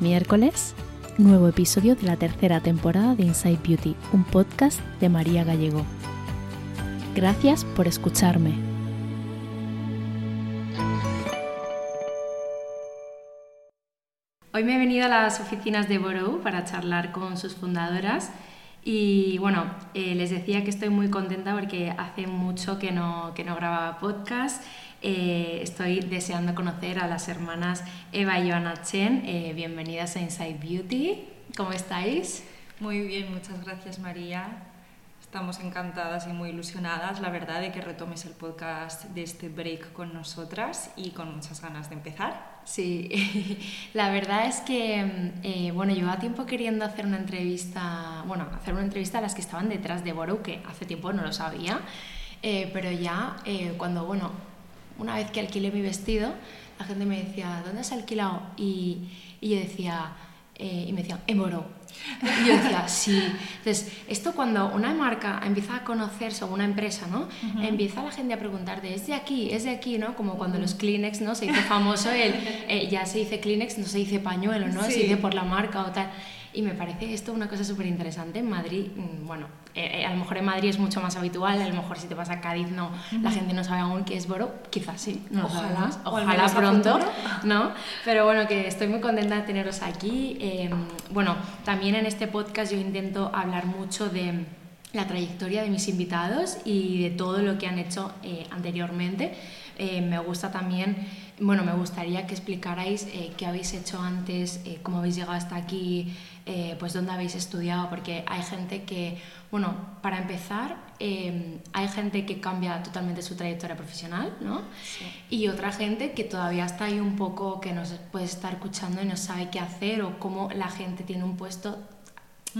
miércoles, nuevo episodio de la tercera temporada de Inside Beauty, un podcast de María Gallego. Gracias por escucharme. Hoy me he venido a las oficinas de Borough para charlar con sus fundadoras y bueno, eh, les decía que estoy muy contenta porque hace mucho que no, que no grababa podcast. Eh, estoy deseando conocer a las hermanas Eva y Joana Chen. Eh, bienvenidas a Inside Beauty. ¿Cómo estáis? Muy bien, muchas gracias María. Estamos encantadas y muy ilusionadas, la verdad, de que retomes el podcast de este break con nosotras y con muchas ganas de empezar. Sí, la verdad es que, eh, bueno, llevaba tiempo queriendo hacer una entrevista, bueno, hacer una entrevista a las que estaban detrás de Boro, que hace tiempo no lo sabía, eh, pero ya eh, cuando, bueno, una vez que alquilé mi vestido, la gente me decía, ¿dónde has alquilado? Y, y yo decía, y me decían, en Boro y yo decía, sí. Entonces, esto cuando una marca empieza a conocerse, o una empresa, ¿no? Empieza la gente a preguntarte, ¿es de aquí? ¿Es de aquí? ¿no? Como cuando los Kleenex, ¿no? Se hizo famoso el, eh, ya se dice Kleenex, no se dice pañuelo, ¿no? Se dice por la marca o tal. Y me parece esto una cosa súper interesante. En Madrid, mm, bueno, eh, eh, a lo mejor en Madrid es mucho más habitual, a lo mejor si te vas a Cádiz no, la gente no sabe aún qué es Boro, quizás sí, no ojalá, ojalá pronto, ¿no? Pero bueno, que estoy muy contenta de teneros aquí. Em, bueno, también en este podcast yo intento hablar mucho de la trayectoria de mis invitados y de todo lo que han hecho eh, anteriormente. eh, me gusta también, bueno, me gustaría que explicarais eh, qué habéis hecho antes, eh, cómo habéis llegado hasta aquí, pues dónde habéis estudiado, porque hay gente que, bueno, para empezar, hay gente que cambia totalmente su trayectoria profesional, ¿no? Y otra gente que todavía está ahí un poco, que nos puede estar escuchando y no sabe qué hacer o cómo la gente tiene un puesto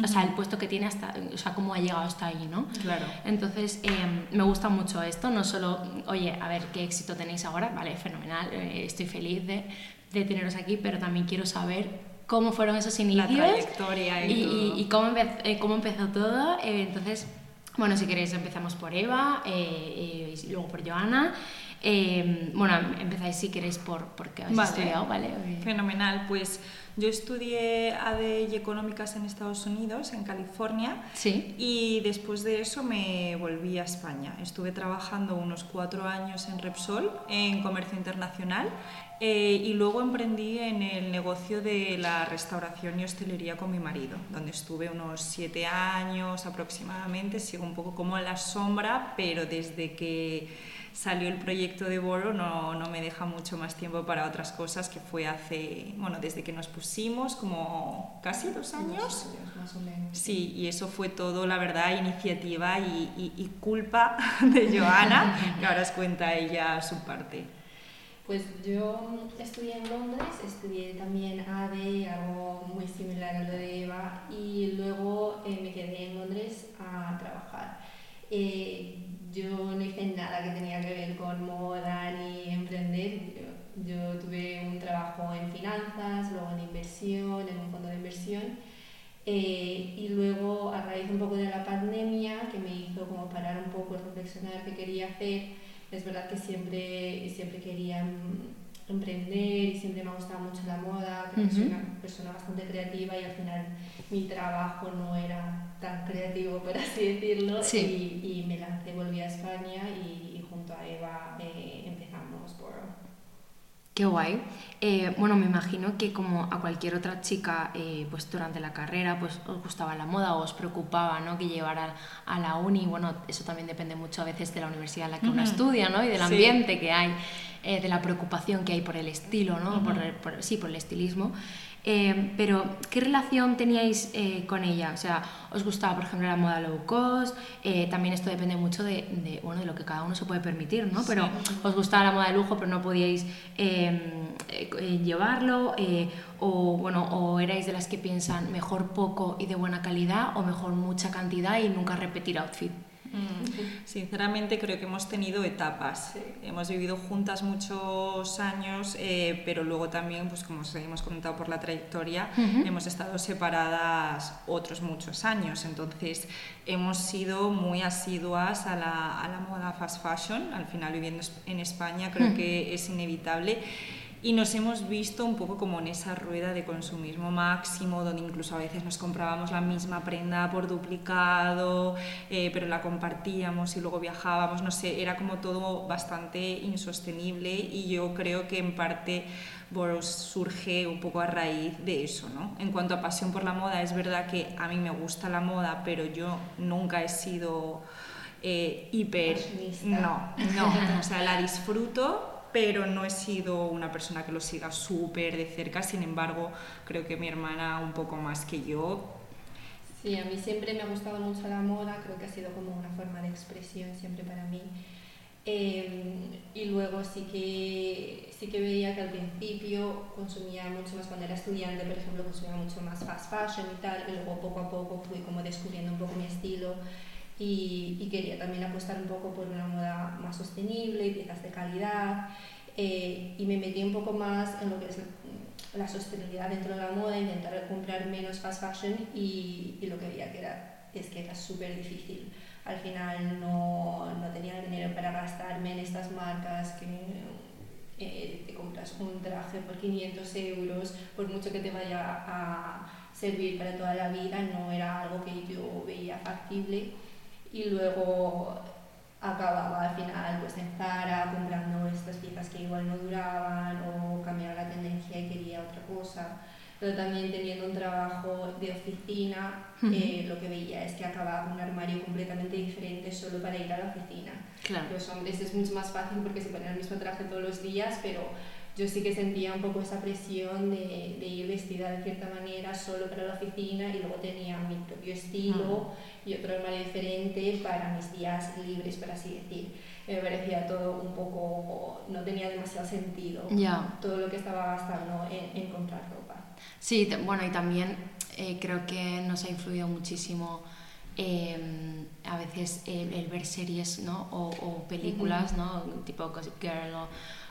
o sea, el puesto que tiene hasta, o sea, cómo ha llegado hasta ahí, ¿no? Claro. Entonces, em, me gusta mucho esto, no solo, oye, a ver qué éxito tenéis ahora, vale, fenomenal, eh, estoy feliz de, de, teneros aquí, pero también quiero saber cómo fueron esos inicios. La trayectoria y, y, y, cómo, eh, cómo, empezó todo. Eh, entonces, bueno, si queréis empezamos por Eva y luego por Joana. bueno, empezáis si queréis por, por qué habéis estudiado, ¿vale? Fenomenal, pues yo estudié AD y Económicas en Estados Unidos, en California, sí. y después de eso me volví a España. Estuve trabajando unos cuatro años en Repsol, en comercio internacional, eh, y luego emprendí en el negocio de la restauración y hostelería con mi marido, donde estuve unos siete años aproximadamente, sigo un poco como en la sombra, pero desde que salió el proyecto de Boro, no, no, me deja mucho más tiempo para otras cosas, que fue hace, bueno, desde que nos pusimos, como casi dos años. más o menos. Sí, y eso fue todo, la verdad, iniciativa y, y, culpa de Joana, que ahora os cuenta ella su parte. Pues yo estudié en Londres, estudié también AD, algo muy similar a lo de Eva, y luego eh, me quedé en Londres a trabajar. Eh, yo no hice nada que tenía que ver con moda ni emprender. Yo, tuve un trabajo en finanzas, luego en inversión, en un fondo de inversión. Eh, y luego, a raíz un poco de la pandemia, que me hizo como parar un poco, reflexionar qué quería hacer, es verdad que siempre, siempre quería emprender y siempre me ha gustado mucho la moda, que soy una persona bastante creativa y al final mi trabajo no era tan creativo, por así decirlo, y, y, me lancé, volví a España y, junto a Eva eh, empezamos por... Qué guay. Eh, bueno, me imagino que como a cualquier otra chica, eh, pues durante la carrera, pues os gustaba la moda o os preocupaba, ¿no? Que llevara a la uni. Bueno, eso también depende mucho a veces de la universidad en la que uno estudia, ¿no? Y del ambiente que hay, de la preocupación que hay por el estilo, ¿no? por, sí, por el estilismo. Eh, pero, ¿qué relación teníais eh, con ella? O sea, ¿os gustaba, por ejemplo, la moda low cost? Eh, también esto depende mucho de, bueno, de lo que cada uno se puede permitir, ¿no? Pero ¿os gustaba la moda de lujo, pero no podíais em, llevarlo? o, bueno, ¿O erais de las que piensan mejor poco y de buena calidad o mejor mucha cantidad y nunca repetir outfit? Mm. Sinceramente creo que hemos tenido etapas. Hemos vivido juntas muchos años, eh, pero luego también, pues como os hemos comentado por la trayectoria, hemos estado separadas otros muchos años. Entonces hemos sido muy asiduas a la, a la moda fast fashion. Al final viviendo en España creo que es inevitable y nos hemos visto un poco como en esa rueda de consumismo máximo, donde incluso a veces nos comprábamos la misma prenda por duplicado, eh, pero la compartíamos y luego viajábamos, no sé, era como todo bastante insostenible y yo creo que en parte Boros surge un poco a raíz de eso, ¿no? En cuanto a pasión por la moda, es verdad que a mí me gusta la moda, pero yo nunca he sido eh, hiper... No, no, o sea, la disfruto pero no he sido una persona que lo siga súper de cerca, sin embargo, creo que mi hermana un poco más que yo. Sí, a mí siempre me ha gustado mucho la moda, creo que ha sido como una forma de expresión siempre para mí. Em, y luego sí que, sí que veía que al principio consumía mucho más, cuando era estudiante, por ejemplo, consumía mucho más fast fashion y tal, y luego poco a poco fui como descubriendo un poco mi estilo y, quería también apostar un poco por una moda más sostenible y piezas de calidad eh, y me metí un poco más en lo que es la sostenibilidad dentro de la moda, intentar comprar menos fast fashion y, lo que veía que era, es que era súper difícil. Al final no, no, tenía el dinero para gastarme en estas marcas que eh, te compras un traje por 500 euros, por mucho que te vaya a servir para toda la vida, no era algo que yo veía factible y luego acababa al final pues en Zara comprando estas piezas que igual no duraban o cambiaba la tendencia y quería otra cosa. pero también teniendo un trabajo de oficina, eh, lo que veía es que acababa con un armario completamente diferente solo para ir a la oficina. Claro. Los hombres es mucho más fácil porque se ponen el mismo traje todos los días, pero yo sí que sentía un poco esa presión de, de, ir vestida de cierta manera solo para la oficina y luego tenía mi propio estilo y otro armario diferente para mis días libres, por así decir. Me parecía todo un poco, no tenía demasiado sentido Ya. todo lo que estaba gastando en, en comprar ropa. Sí, bueno, y también eh, creo que nos ha influido muchísimo eh, a veces el, el ver series, ¿no? O, o películas, ¿no? Tipo Gossip Girl o,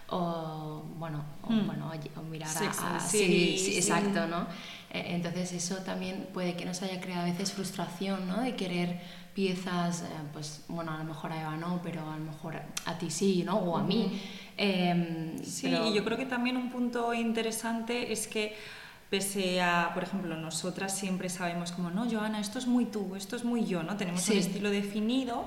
o, bueno, o, Mm. bueno, o- mirar a, sí, sí, sí. exacto, ¿no? Eh, Entonces eso también puede que nos haya creado a veces frustración, ¿no? De querer piezas, eh, pues bueno, a lo mejor a Eva no, pero a lo mejor a ti sí, ¿no? O a mí. Em, Sí, pero- y yo creo que también un punto interesante es que pese a, por ejemplo, nosotras siempre sabemos como, no, Joana, esto es muy tú, esto es muy yo, ¿no? Tenemos Sí. un estilo definido,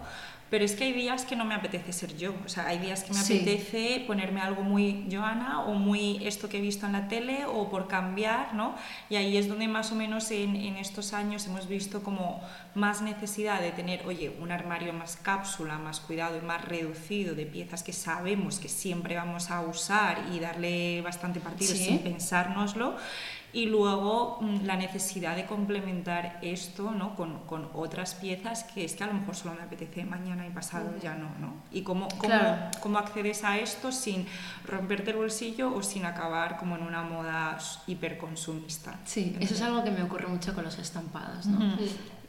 pero es que hay días que no me apetece ser yo, o sea, hay días que me Sí. apetece ponerme algo muy Joana o muy esto que he visto en la tele o por cambiar, ¿no? Y ahí es donde más o menos en, en estos años hemos visto como más necesidad de tener, oye, un armario más cápsula, más cuidado y más reducido de piezas que sabemos que siempre vamos a usar y darle bastante partido Sí. sin pensárnoslo. Y luego mm, la necesidad de complementar esto ¿no? con, con otras piezas que es que a lo mejor solo me apetece mañana y pasado ya no. ¿no? Y cómo, cómo, Claro. cómo accedes a esto sin romperte el bolsillo o sin acabar como en una moda hiperconsumista. Sí, eso es algo que me ocurre mucho con los estampados, ¿no?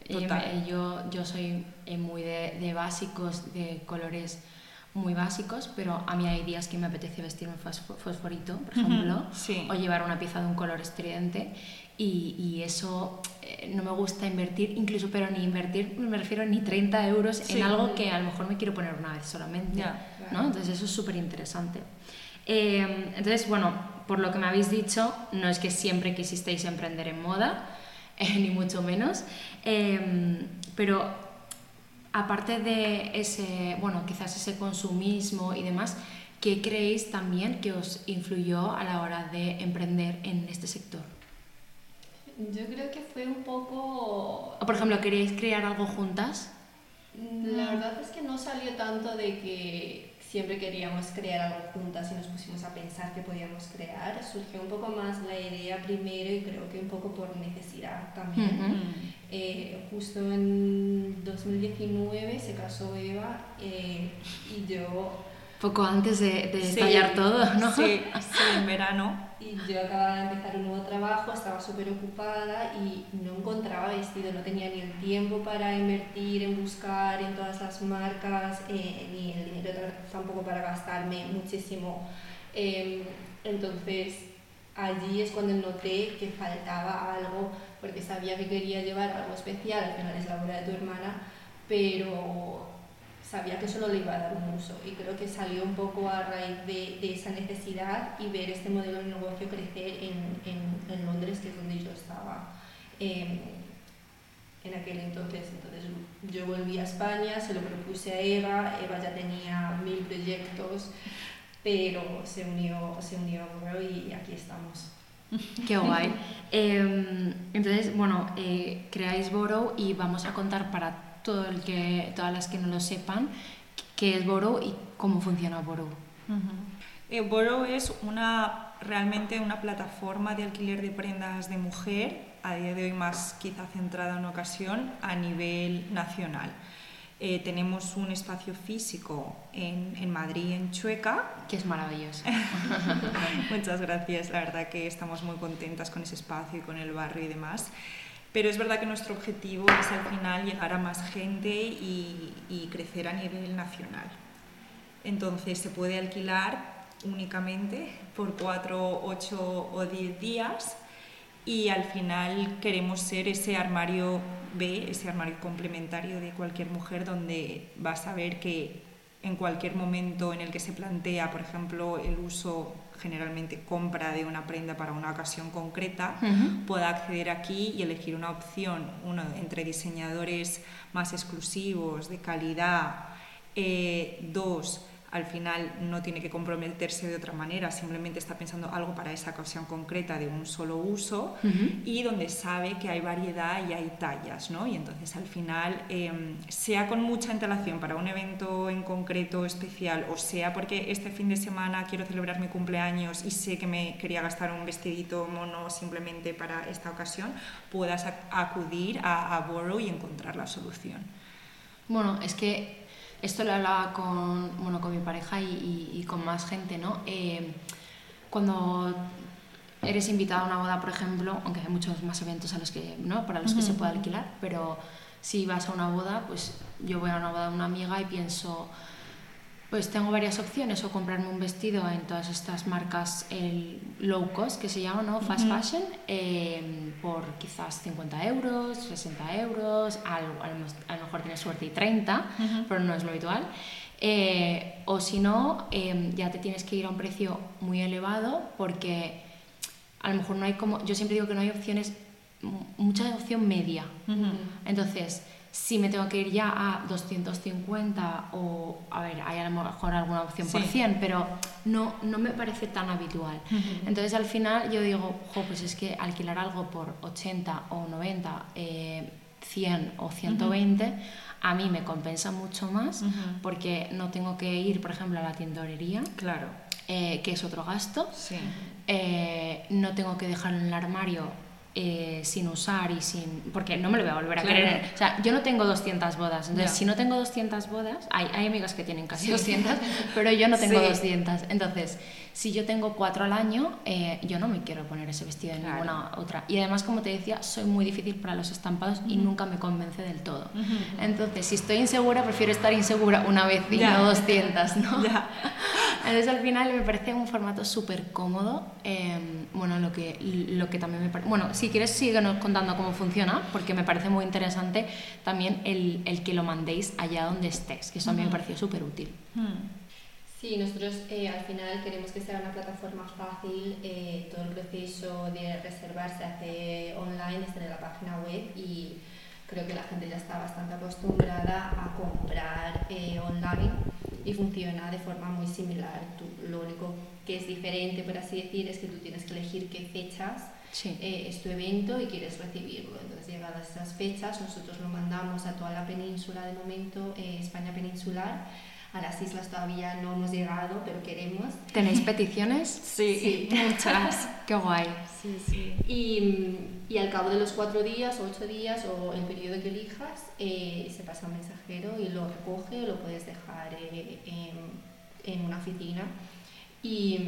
Total. yo, yo soy eh, muy de, de básicos, de colores muy básicos, pero a mí hay días que me apetece vestirme fosfo- fosforito, por ejemplo, sí. o llevar una pieza de un color estridente, y, y eso eh, no me gusta invertir, incluso, pero ni invertir, me refiero ni 30 euros Sí. en algo que a lo mejor me quiero poner una vez solamente, ¿no? Entonces eso es súper interesante. Eh, entonces, bueno, por lo que me habéis dicho, no es que siempre quisisteis emprender en moda, eh, ni mucho menos, eh, pero aparte de ese, bueno, quizás ese consumismo y demás, ¿qué creéis también que os influyó a la hora de emprender en este sector? Yo creo que fue un poco... Por ejemplo, ¿queréis crear algo juntas? La verdad es que no salió tanto de que siempre queríamos crear algo juntas y nos pusimos a pensar que podíamos crear. Surgió un poco más la idea primero y creo que un poco por necesidad también. Ujú. Eh, justo en 2019 se casó Eva eh, y yo Poco antes de, de Sí, estallar todo, ¿no? Sí, sí, en verano. Y yo acababa de empezar un nuevo trabajo, estaba súper ocupada y no encontraba vestido, no tenía ni el tiempo para invertir en buscar en todas las marcas, eh, ni el dinero ta- tampoco para gastarme muchísimo. Eh, entonces allí es cuando noté que faltaba algo, porque sabía que quería llevar algo especial, al final es la boda de tu hermana, pero sabía que solo le iba a dar un uso y creo que salió un poco a raíz de, de esa necesidad y ver este modelo de negocio crecer en, en, en Londres, que es donde yo estaba eh, en aquel entonces. Entonces yo volví a España, se lo propuse a Eva, Eva ya tenía mil proyectos, pero se unió, se unió a y aquí estamos. Qué guay. Eh, entonces, bueno, eh, creáis Borrow y vamos a contar para todo el que, todas las que no lo sepan qué es Borrow y cómo funciona Borrow. Eh, Borrow es una, realmente una plataforma de alquiler de prendas de mujer, a día de hoy más quizá centrada en ocasión, a nivel nacional. Eh, tenemos un espacio físico en, en Madrid, en Chueca. Que es maravilloso. Muchas gracias, la verdad que estamos muy contentas con ese espacio y con el barrio y demás. Pero es verdad que nuestro objetivo es al final llegar a más gente y, crecer a nivel nacional. Entonces se puede alquilar únicamente por 4, 8 o 10 días y al final queremos ser ese armario B, ese armario complementario de cualquier mujer donde va a saber que en cualquier momento en el que se plantea, por ejemplo, el uso generalmente compra de una prenda para una ocasión concreta, pueda acceder aquí y elegir una opción, uno entre diseñadores más exclusivos, de calidad, eh, dos, al final no tiene que comprometerse de otra manera, simplemente está pensando algo para esa ocasión concreta de un solo uso y donde sabe que hay variedad y hay tallas, ¿no? Y entonces al final, em, sea con mucha antelación para un evento en concreto especial o sea porque este fin de semana quiero celebrar mi cumpleaños y sé que me quería gastar un vestidito mono simplemente para esta ocasión, puedas acudir a, a Borrow y encontrar la solución. Bueno, es que esto lo hablaba con, bueno, con mi pareja y, con más gente, ¿no? Eh, cuando eres invitado a una boda, por ejemplo, aunque hay muchos más eventos a los que, ¿no? para los que se puede alquilar, pero si vas a una boda, pues yo voy a una boda de una amiga y pienso, pues tengo varias opciones, o comprarme un vestido en todas estas marcas el low cost, que se llama ¿no? fast fashion, em, por quizás 50 euros, 60 euros, a, lo mejor tienes suerte y 30, pero no es lo habitual. Eh, o si no, em, ya te tienes que ir a un precio muy elevado porque a lo mejor no hay como, yo siempre digo que no hay opciones, mucha opción media. Entonces, si me tengo que ir ya a 250 o, a ver, hay a lo mejor alguna opción por 100, pero no, no me parece tan habitual. Entonces al final yo digo, pues es que alquilar algo por 80 o 90, 100 eh, o 120, a mí me compensa mucho más porque no tengo que ir, por ejemplo, a la tintorería. Claro. Eh, que es otro gasto. Eh, no tengo que dejarlo en el armario eh, sin usar y sin... porque no me lo voy a volver a querer. O sea, yo no tengo 200 bodas, entonces si no tengo 200 bodas, hay, hay amigas que tienen casi 200, pero yo no tengo 200. Entonces, si yo tengo cuatro al año, eh, yo no me quiero poner ese vestido en ninguna otra. Y además, como te decía, soy muy difícil para los estampados y nunca me convence del todo. Entonces, si estoy insegura, prefiero estar insegura una vez y no 200, ¿no? Entonces, al final me parece un formato súper cómodo. Em, bueno, lo que, lo que también me parece... Bueno, si quieres, síguenos contando cómo funciona, porque me parece muy interesante también el, el que lo mandéis allá donde estés, que eso a mí me pareció súper útil. Sí, nosotros eh, al final queremos que sea una plataforma fácil, eh, todo el proceso de reservar se hace online desde la página web y creo que la gente ya está bastante acostumbrada a comprar eh, online y funciona de forma muy similar. lo único que es diferente, por así decir, es que tú tienes que elegir qué fechas es tu evento y quieres recibirlo. Entonces, llegadas esas fechas, nosotros lo mandamos a toda la península de momento, España peninsular a las islas todavía no hemos llegado, pero queremos. ¿Tenéis peticiones? sí. muchas. Qué guay. Sí, sí. Y, y, al cabo de los cuatro días o ocho días o el periodo que elijas, eh, se pasa un mensajero y lo recoge o lo puedes dejar eh, en, en, una oficina y,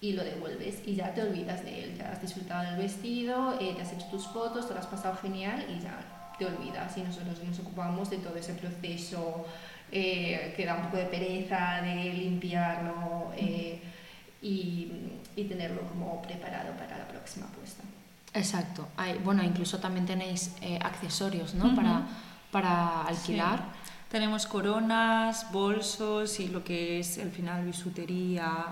y, lo devuelves y ya te olvidas de él. Ya has disfrutado del vestido, eh, te has hecho tus fotos, te lo has pasado genial y ya te olvidas. Y nosotros nos ocupamos de todo ese proceso eh, que da un poco de pereza de limpiarlo eh, y, y, tenerlo como preparado para la próxima puesta. Exacto. Hay, bueno, incluso también tenéis eh, accesorios ¿no? para, para alquilar. Tenemos coronas, bolsos y lo que es al final bisutería.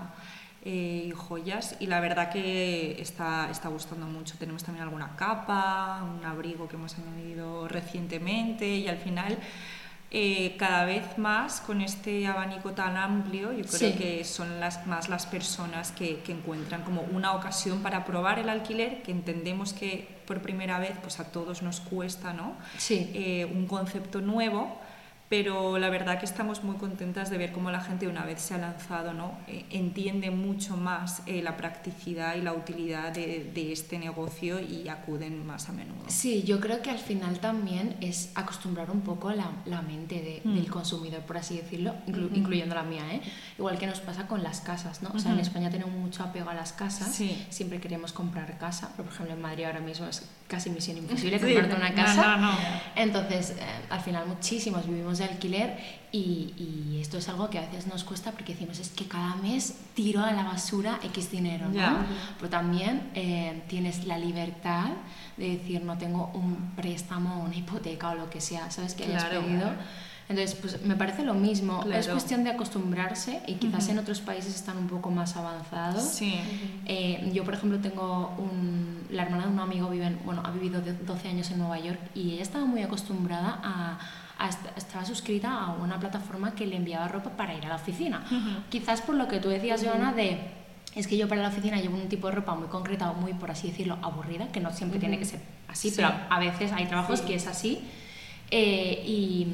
Y joyas y la verdad que está, está gustando mucho. Tenemos también alguna capa, un abrigo que hemos añadido recientemente y al final eh, cada vez más con este abanico tan amplio, yo creo que son las, más las personas que, que, encuentran como una ocasión para probar el alquiler, que entendemos que por primera vez pues a todos nos cuesta ¿no? Sí. Eh, un concepto nuevo pero la verdad que estamos muy contentas de ver cómo la gente una vez se ha lanzado ¿no? Eh, entiende mucho más eh, la practicidad y la utilidad de, de, este negocio y acuden más a menudo. Sí, yo creo que al final también es acostumbrar un poco la, la mente de, mm. del consumidor, por así decirlo, incluyendo la mía, ¿eh? igual que nos pasa con las casas. ¿no? O sea, en España tenemos mucho apego a las casas, siempre queremos comprar casa, pero por ejemplo en Madrid ahora mismo es casi misión imposible comprarte una casa. No, no, Entonces, eh, al final muchísimos vivimos de alquiler y, y, esto es algo que a veces nos cuesta porque decimos es que cada mes tiro a la basura X dinero, ¿no? Pero también eh, tienes la libertad de decir no tengo un préstamo, una hipoteca o lo que sea, ¿sabes? Que hayas pedido. Entonces, pues me parece lo mismo. Es cuestión de acostumbrarse y quizás en otros países están un poco más avanzados. Sí. Eh, yo, por ejemplo, tengo un, la hermana de un amigo vive bueno, ha vivido 12 años en Nueva York y ella estaba muy acostumbrada a, estaba suscrita a una plataforma que le enviaba ropa para ir a la oficina. Quizás por lo que tú decías, Joana, de es que yo para la oficina llevo un tipo de ropa muy concreta o muy, por así decirlo, aburrida, que no siempre tiene que ser así, pero a veces hay trabajos que es así. Eh, y,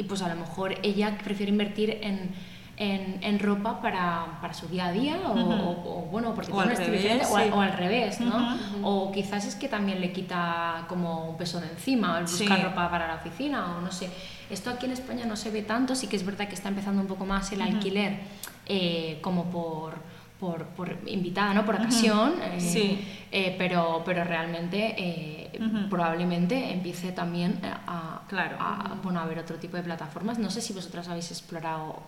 y, pues a lo mejor ella prefiere invertir en, en, en ropa para, para, su día a día o, bueno, porque o al, revés, o, al revés, ¿no? O quizás es que también le quita como un peso de encima el buscar ropa para la oficina o no sé. Esto aquí en España no se ve tanto, sí que es verdad que está empezando un poco más el alquiler eh, como por por, por, invitada, ¿no? Por ocasión, eh, eh, pero, pero realmente eh, probablemente empiece también a, claro. a, bueno, a ver otro tipo de plataformas. No sé si vosotras habéis explorado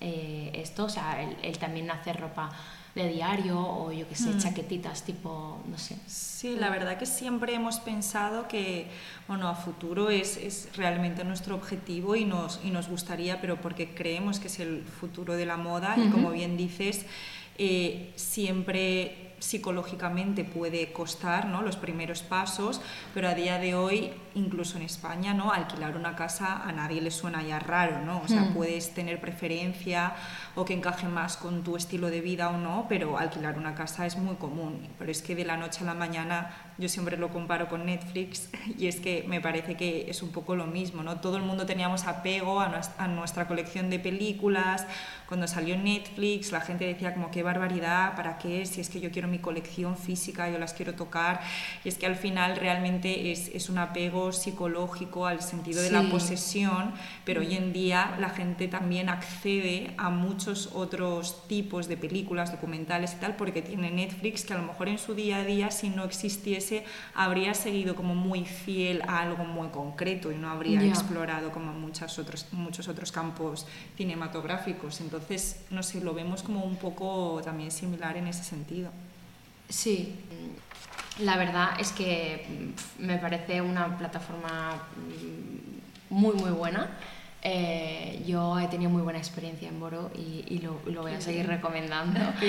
esto, o sea, el, también hacer ropa de diario o yo qué sé, chaquetitas tipo, no sé. Sí, la verdad que siempre hemos pensado que, bueno, a futuro es, es realmente nuestro objetivo y nos, y nos gustaría, pero porque creemos que es el futuro de la moda y como bien dices, eh, siempre psicológicamente puede costar ¿no? los primeros pasos, pero a día de hoy, incluso en España, ¿no? alquilar una casa a nadie le suena ya raro, ¿no? O sea, hmm. puedes tener preferencia o que encaje más con tu estilo de vida o no, pero alquilar una casa es muy común. Pero es que de la noche a la mañana yo siempre lo comparo con Netflix y es que me parece que es un poco lo mismo, ¿no? Todo el mundo teníamos apego a nuestra, a nuestra colección de películas, cuando salió Netflix la gente decía como qué barbaridad, ¿para qué? Si es que yo quiero mi colección física, yo las quiero tocar, y es que al final realmente es, es un apego psicológico al sentido de la posesión, pero hoy en día la gente también accede a muchos otros tipos de películas, documentales y tal, porque tiene Netflix que a lo mejor en su día a día si no existiese habría seguido como muy fiel a algo muy concreto y no habría explorado como muchos otros, muchos otros campos cinematográficos. Entonces, no sé, lo vemos como un poco también similar en ese sentido. Sí, la verdad es que me parece una plataforma muy, muy buena. Eh, yo he tenido muy buena experiencia en Boro y, lo, lo, voy a seguir recomendando.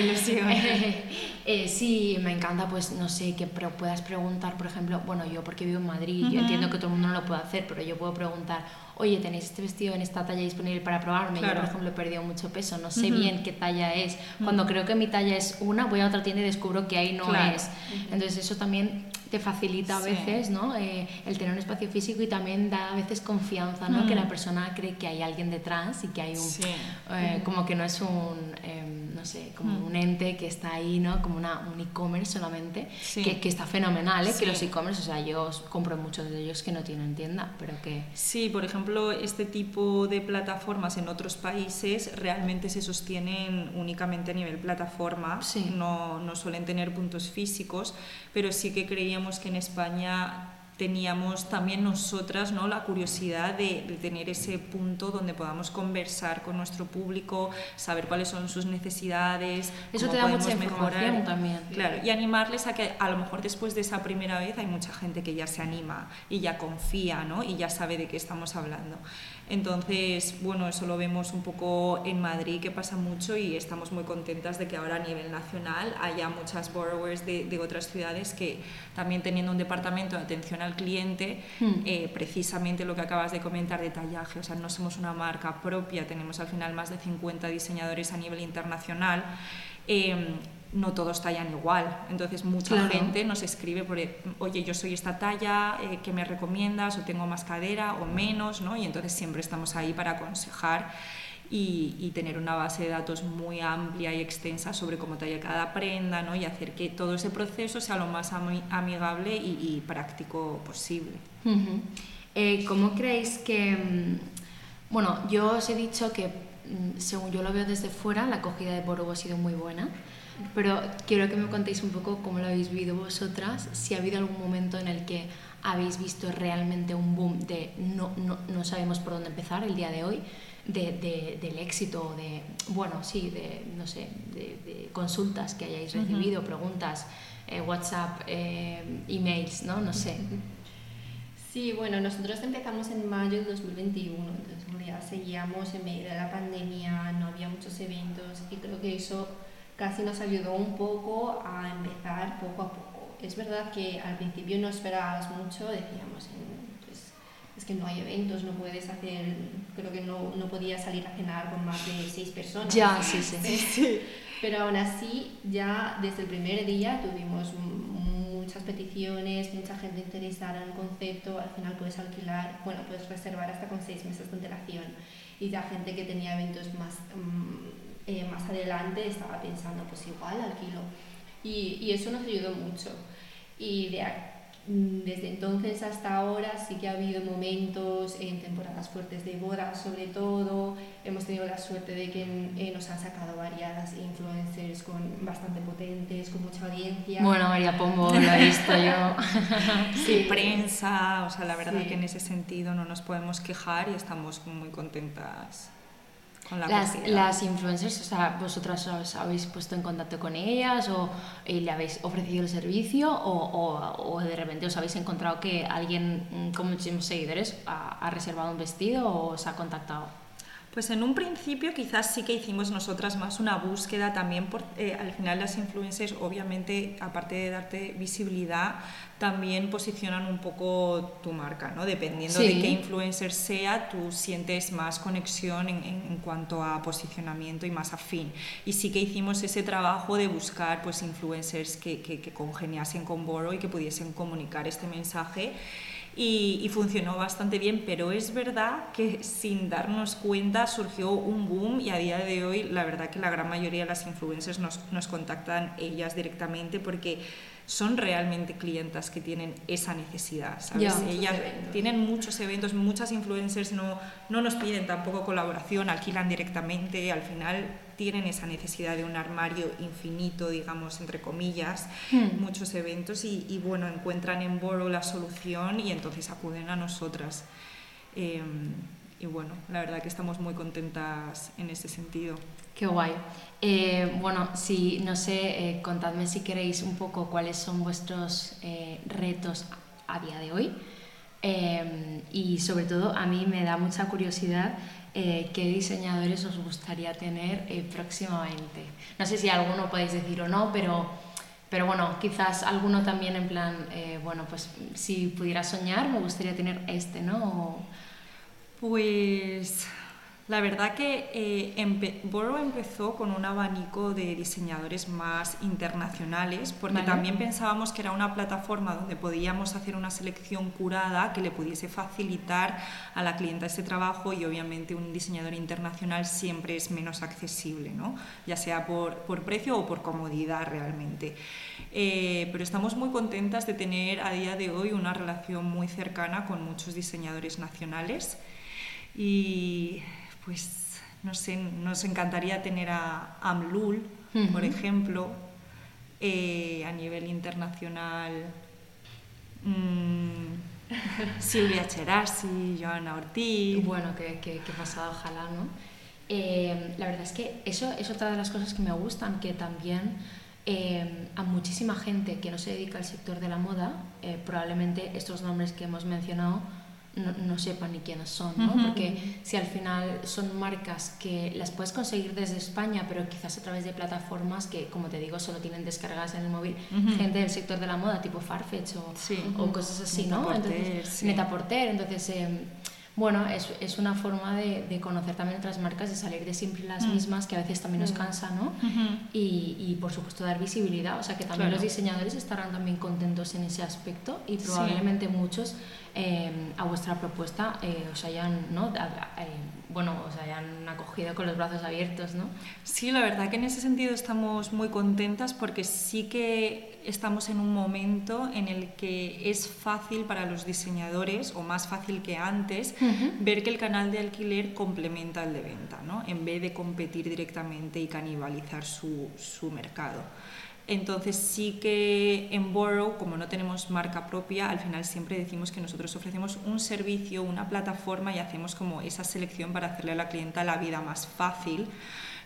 Eh, sí, me encanta, pues no sé, que puedas preguntar, por ejemplo, bueno, yo porque vivo en Madrid, yo entiendo que todo el mundo no lo puede hacer, pero yo puedo preguntar, oye, tenéis este vestido en esta talla disponible para probarme. Yo, por ejemplo, he perdido mucho peso, no sé bien qué talla es. Cuando creo que mi talla es una, voy a otra tienda y descubro que ahí no es. Entonces, eso también te facilita a veces ¿no? Eh, el tener un espacio físico y también da a veces confianza, ¿no? que la persona cree que hay alguien detrás y que hay un. Eh, como que no es un. Em, no sé, como un ente que está ahí, ¿no? como una, un e-commerce solamente, que, que, está fenomenal, ¿eh? que los e-commerce, o sea, yo compro muchos de ellos que no tienen tienda, pero que. Sí, por ejemplo ejemplo, este tipo de plataformas en otros países realmente se sostienen únicamente a nivel plataforma, no, no suelen tener puntos físicos, pero sí que creíamos que en España teníamos también nosotras ¿no? la curiosidad de, tener ese punto donde podamos conversar con nuestro público, saber cuáles son sus necesidades, eso te da mucha mejorar también. Claro, y animarles a que a lo mejor después de esa primera vez hay mucha gente que ya se anima y ya confía ¿no? y ya sabe de qué estamos hablando. Entonces, bueno, eso lo vemos un poco en Madrid, que pasa mucho y estamos muy contentas de que ahora a nivel nacional haya muchas borrowers de, de otras ciudades que también teniendo un departamento de atención al cliente, hmm. eh, precisamente lo que acabas de comentar de tallaje, o sea, no somos una marca propia, tenemos al final más de 50 diseñadores a nivel internacional. Em, no todos tallan igual. Entonces mucha gente nos escribe por, oye, yo soy esta talla, eh, ¿qué me recomiendas? O tengo más cadera o menos, ¿no? Y entonces siempre estamos ahí para aconsejar y, tener una base de datos muy amplia y extensa sobre cómo talla cada prenda, ¿no? Y hacer que todo ese proceso sea lo más amigable y, práctico posible. Eh, ¿Cómo creéis que... Mm, bueno, yo os he dicho que, mm, según yo lo veo desde fuera, la acogida de Borobo ha sido muy buena. Pero quiero que me contéis un poco cómo lo habéis vivido vosotras, si ha habido algún momento en el que habéis visto realmente un boom de no, no, no sabemos por dónde empezar el día de hoy, de, de, del éxito, de, bueno, sí, de, no sé, de, consultas que hayáis recibido, preguntas, eh, WhatsApp, eh, emails, ¿no? No sé. Sí, bueno, nosotros empezamos en mayo de 2021, entonces ya seguíamos en medio de la pandemia, no había muchos eventos y creo que eso casi nos ayudó un poco a empezar poco a poco. Es verdad que al principio no esperábamos mucho, decíamos, pues, es que no hay eventos, no puedes hacer, creo que no, no podía salir a cenar con más de seis personas. Ya, sí, sí. sí. Pero aún así, ya desde el primer día tuvimos muchas peticiones, mucha gente interesada en el concepto, al final puedes alquilar, bueno, puedes reservar hasta con seis meses de antelación. Y ya gente que tenía eventos más, mm, eh, más adelante estaba pensando, pues igual alquilo. Y, y eso nos ayudó mucho. Y de, desde entonces hasta ahora sí que ha habido momentos en temporadas fuertes de boda, sobre todo. Hemos tenido la suerte de que eh, nos han sacado variadas influencers con bastante potentes, con mucha audiencia. Bueno, María Pombo, lo he visto yo. sí, prensa, o sea, la verdad que en ese sentido no nos podemos quejar y estamos muy contentas las, las, influencers, o sea, vosotras os habéis puesto en contacto con ellas o eh, le habéis ofrecido el servicio o, o, de repente os habéis encontrado que alguien mm, con muchísimos seguidores ha, ha reservado un vestido o os ha contactado. Pues en un principio quizás sí que hicimos nosotras más una búsqueda también, por, eh, al final las influencers obviamente aparte de darte visibilidad, también posicionan un poco tu marca, ¿no? Dependiendo de qué influencer sea, tú sientes más conexión en, en, cuanto a posicionamiento y más afín. Y sí que hicimos ese trabajo de buscar pues influencers que, que, que congeniasen con Boro y que pudiesen comunicar este mensaje y, funcionó bastante bien, pero es verdad que sin darnos cuenta surgió un boom y a día de hoy la verdad que la gran mayoría de las influencers nos, nos contactan ellas directamente porque son realmente clientas que tienen esa necesidad, ¿sabes? Ellas tienen muchos eventos, muchas influencers no, no nos piden tampoco colaboración, alquilan directamente, al final tienen esa necesidad de un armario infinito, digamos, entre comillas, hmm. muchos eventos y, y, bueno, encuentran en Boro la solución y entonces acuden a nosotras. Em, y bueno, la verdad que estamos muy contentas en ese sentido. Qué guay. Eh, bueno, si, no sé, eh, contadme si queréis un poco cuáles son vuestros eh, retos a día de hoy. y sobre todo, a mí me da mucha curiosidad qué diseñadores os gustaría tener próximamente. No sé si alguno podéis decir o no, pero, pero bueno, quizás alguno también en plan, bueno, pues si pudiera soñar, me gustaría tener este, ¿no? Pues la verdad que eh, Boro empezó con un abanico de diseñadores más internacionales, porque también pensábamos que era una plataforma donde podíamos hacer una selección curada que le pudiese facilitar a la clienta este trabajo y obviamente un diseñador internacional siempre es menos accesible, ¿no? ya sea por, por precio o por comodidad realmente. Eh, pero estamos muy contentas de tener a día de hoy una relación muy cercana con muchos diseñadores nacionales y pues no sé, nos encantaría tener a Amlul, por ejemplo, eh, a nivel internacional. Mm, Silvia Cherasi, Joana Ortiz. Bueno, qué, qué, pasada, ojalá, ¿no? Eh, la verdad es que eso es otra de las cosas que me gustan, que también eh, a muchísima gente que no se dedica al sector de la moda, probablemente estos nombres que hemos mencionado no, no sepan ni quiénes son, ¿no? Porque si al final son marcas que las puedes conseguir desde España, pero quizás a través de plataformas que, como te digo, solo tienen descargadas en el móvil gente del sector de la moda, tipo Farfetch o, o cosas así, ¿no? Entonces, sí. Netaporter, entonces... Eh, bueno, es, es una forma de, de, conocer también otras marcas, de salir de siempre las mm. mismas, que a veces también nos mm. cansa, ¿no? y, y, por supuesto dar visibilidad, o sea que también los diseñadores estarán también contentos en ese aspecto y probablemente muchos Em, a vuestra propuesta eh, os hayan, ¿no? Eh, bueno, os hayan acogido con los brazos abiertos, ¿no? Sí, la verdad que en ese sentido estamos muy contentas porque sí que estamos en un momento en el que es fácil para los diseñadores, o más fácil que antes, ver que el canal de alquiler complementa el de venta, ¿no? En vez de competir directamente y canibalizar su, su mercado. Entonces sí que en Borrow, como no tenemos marca propia, al final siempre decimos que nosotros ofrecemos un servicio, una plataforma y hacemos como esa selección para hacerle a la clienta la vida más fácil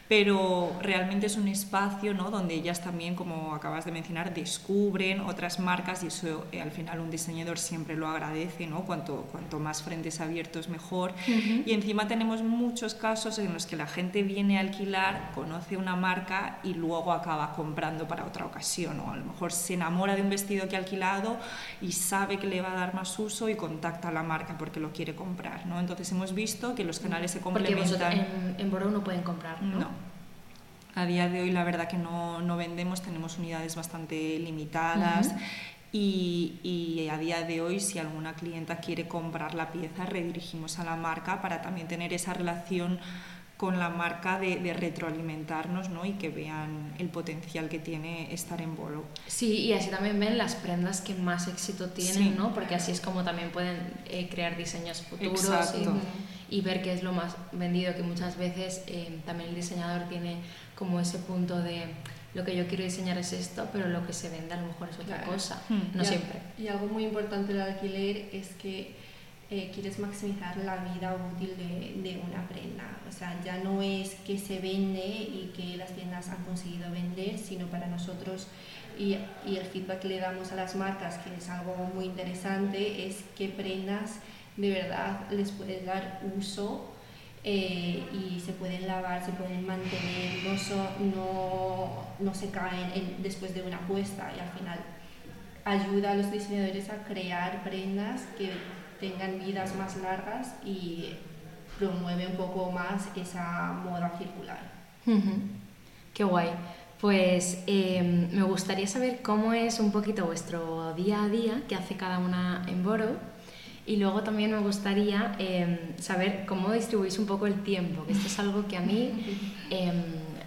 pero realmente es un espacio ¿no? donde ellas también, como acabas de mencionar, descubren otras marcas y eso eh, al final un diseñador siempre lo agradece, ¿no? cuanto, cuanto más frentes abiertos mejor. Y encima tenemos muchos casos en los que la gente viene a alquilar, conoce una marca y luego acaba comprando para otra ocasión, o a lo mejor se enamora de un vestido que ha alquilado y sabe que le va a dar más uso y contacta a la marca porque lo quiere comprar. ¿no? Entonces hemos visto que los canales se complementan. Porque en, en Boro no pueden comprar, ¿no? no a día de hoy la verdad que no, no vendemos, tenemos unidades bastante limitadas. y, y, a día de hoy, si alguna clienta quiere comprar la pieza, redirigimos a la marca para también tener esa relación con la marca de, de, retroalimentarnos ¿no? y que vean el potencial que tiene estar en bolo. Sí, y así también ven las prendas que más éxito tienen, ¿no? porque así es como también pueden eh, crear diseños futuros y, y, ver qué es lo más vendido, que muchas veces eh, también el diseñador tiene como ese punto de lo que yo quiero diseñar es esto, pero lo que se vende a lo mejor es otra cosa, hmm. no siempre. Y algo muy importante del alquiler es que eh, quieres maximizar la vida útil de, de, una prenda. O sea, ya no es que se vende y que las tiendas han conseguido vender, sino para nosotros y, y el feedback que le damos a las marcas, que es algo muy interesante, es qué prendas de verdad les puedes dar uso eh, y se pueden lavar, se pueden mantener, no, no, no se caen después de una puesta y al final ayuda a los diseñadores a crear prendas que tengan vidas más largas y promueve un poco más esa moda circular. Qué guay. Pues em, me gustaría saber cómo es un poquito vuestro día a día, qué hace cada una en Boro y luego también me gustaría em, saber cómo distribuís un poco el tiempo, que esto es algo que a mí em,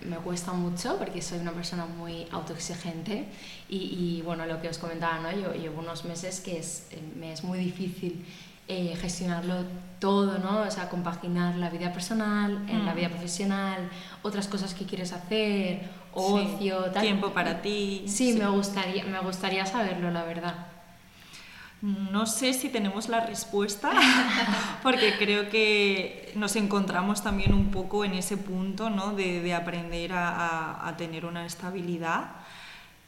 me cuesta mucho porque soy una persona muy autoexigente y, y bueno, lo que os comentaba, ¿no? yo llevo unos meses que es, em, me es muy difícil eh, gestionarlo todo, ¿no? O sea, compaginar la vida personal, en la mm. vida profesional, otras cosas que quieres hacer, ocio, tal. Tiempo para ti. Sí, Me, gustaría, me gustaría saberlo, la verdad. No sé si tenemos la respuesta, porque creo que nos encontramos también un poco en ese punto ¿no? de, aprender a, tener una estabilidad.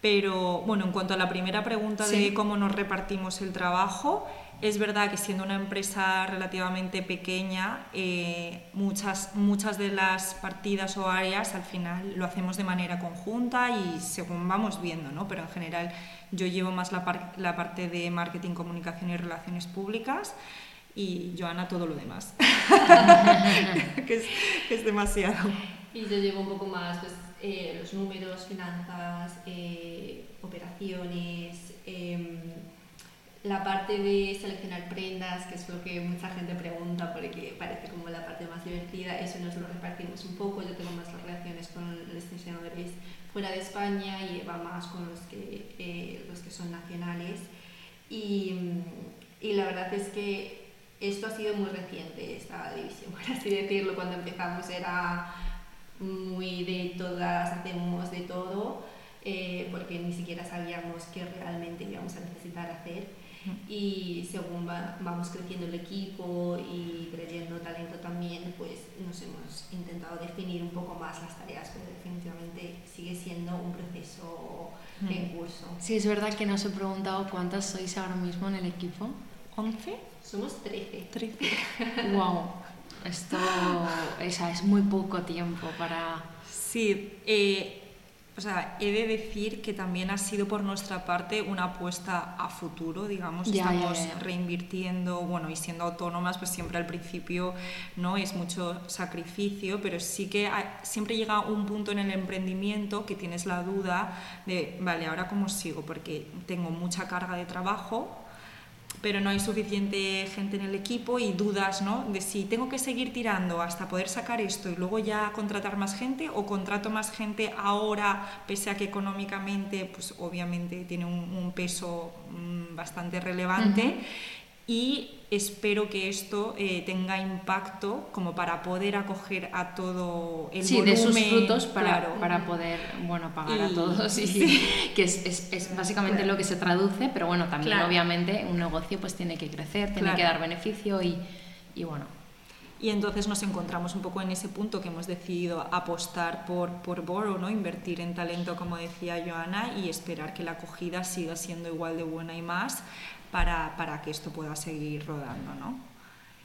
Pero bueno, en cuanto a la primera pregunta de cómo nos repartimos el trabajo, es verdad que siendo una empresa relativamente pequeña, eh, muchas, muchas de las partidas o áreas al final lo hacemos de manera conjunta y según vamos viendo, ¿no? pero en general yo llevo más la, parte de marketing, comunicación y relaciones públicas y Joana todo lo demás, que, es, es, demasiado. Y yo llevo un poco más pues, eh, los números, finanzas, eh, operaciones em, la parte de seleccionar prendas, que es lo que mucha gente pregunta porque parece como la parte más divertida, eso nos lo repartimos un poco. Yo tengo más relaciones con los diseñadores fuera de España y Eva más con los que, eh, los que son nacionales. Y, y, la verdad es que esto ha sido muy reciente, esta división, por así decirlo. Cuando empezamos era muy de todas, hacemos de todo, eh, porque ni siquiera sabíamos qué realmente íbamos a necesitar hacer y según vamos creciendo el equipo y creyendo talento también, pues nos hemos intentado definir un poco más las tareas, pero definitivamente sigue siendo un proceso en curso. Sí, es verdad que nos he preguntado cuántas sois ahora mismo en el equipo. ¿11? Somos 13. 13. wow. Esto esa, es muy poco tiempo para... Sí, eh, o sea, he de decir que también ha sido por nuestra parte una apuesta a futuro, digamos, estamos reinvirtiendo, bueno, y siendo autónomas, pues siempre al principio no es mucho sacrificio, pero sí que siempre llega un punto en el emprendimiento que tienes la duda de, vale, ahora cómo sigo, porque tengo mucha carga de trabajo, pero no hay suficiente gente en el equipo y dudas ¿no? de si tengo que seguir tirando hasta poder sacar esto y luego ya contratar más gente o contrato más gente ahora, pese a que económicamente, pues obviamente tiene un, peso mm, bastante relevante y espero que esto eh, tenga impacto como para poder acoger a todo el sí, volumen. de sus frutos para, para poder bueno, pagar a todos, y, que es, es, es básicamente lo que se traduce, pero bueno, también obviamente un negocio pues tiene que crecer, tiene que dar beneficio y, y bueno. Y entonces nos encontramos un poco en ese punto que hemos decidido apostar por, por Boro, ¿no? invertir en talento, como decía Joana, y esperar que la acogida siga siendo igual de buena y más para, para que esto pueda seguir rodando. ¿no?